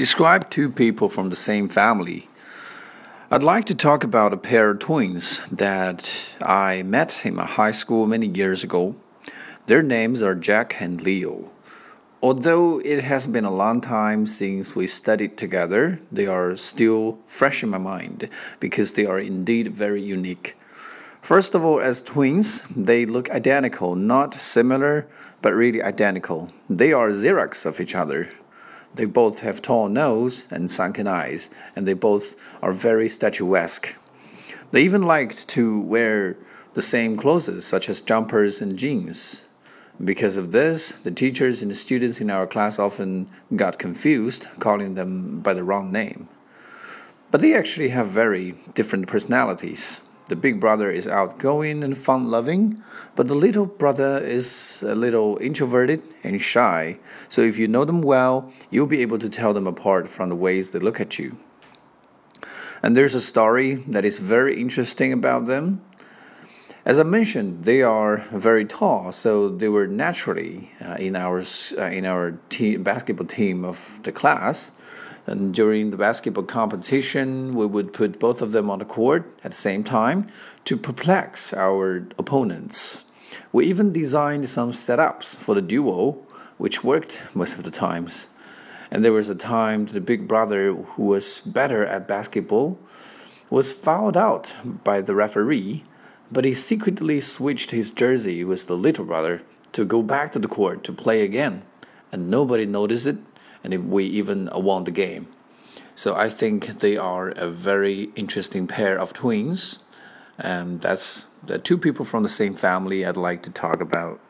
Describe two people from the same family. I'd like to talk about a pair of twins that I met in my high school many years ago. Their names are Jack and Leo. Although it has been a long time since we studied together, they are still fresh in my mind because they are indeed very unique. First of all, as twins, they look identical, not similar, but really identical. They are Xerox of each other. They both have tall nose and sunken eyes, and they both are very statuesque. They even liked to wear the same clothes, such as jumpers and jeans. Because of this, the teachers and the students in our class often got confused, calling them by the wrong name. But they actually have very different personalities. The big brother is outgoing and fun loving, but the little brother is a little introverted and shy. So if you know them well, you'll be able to tell them apart from the ways they look at you. And there's a story that is very interesting about them. As I mentioned, they are very tall, so they were naturally uh, in our uh, in our basketball team of the class. And during the basketball competition, we would put both of them on the court at the same time to perplex our opponents. We even designed some setups for the duo, which worked most of the times. And there was a time the big brother, who was better at basketball, was fouled out by the referee, but he secretly switched his jersey with the little brother to go back to the court to play again, and nobody noticed it and we even won the game. So I think they are a very interesting pair of twins, and that's the two people from the same family I'd like to talk about.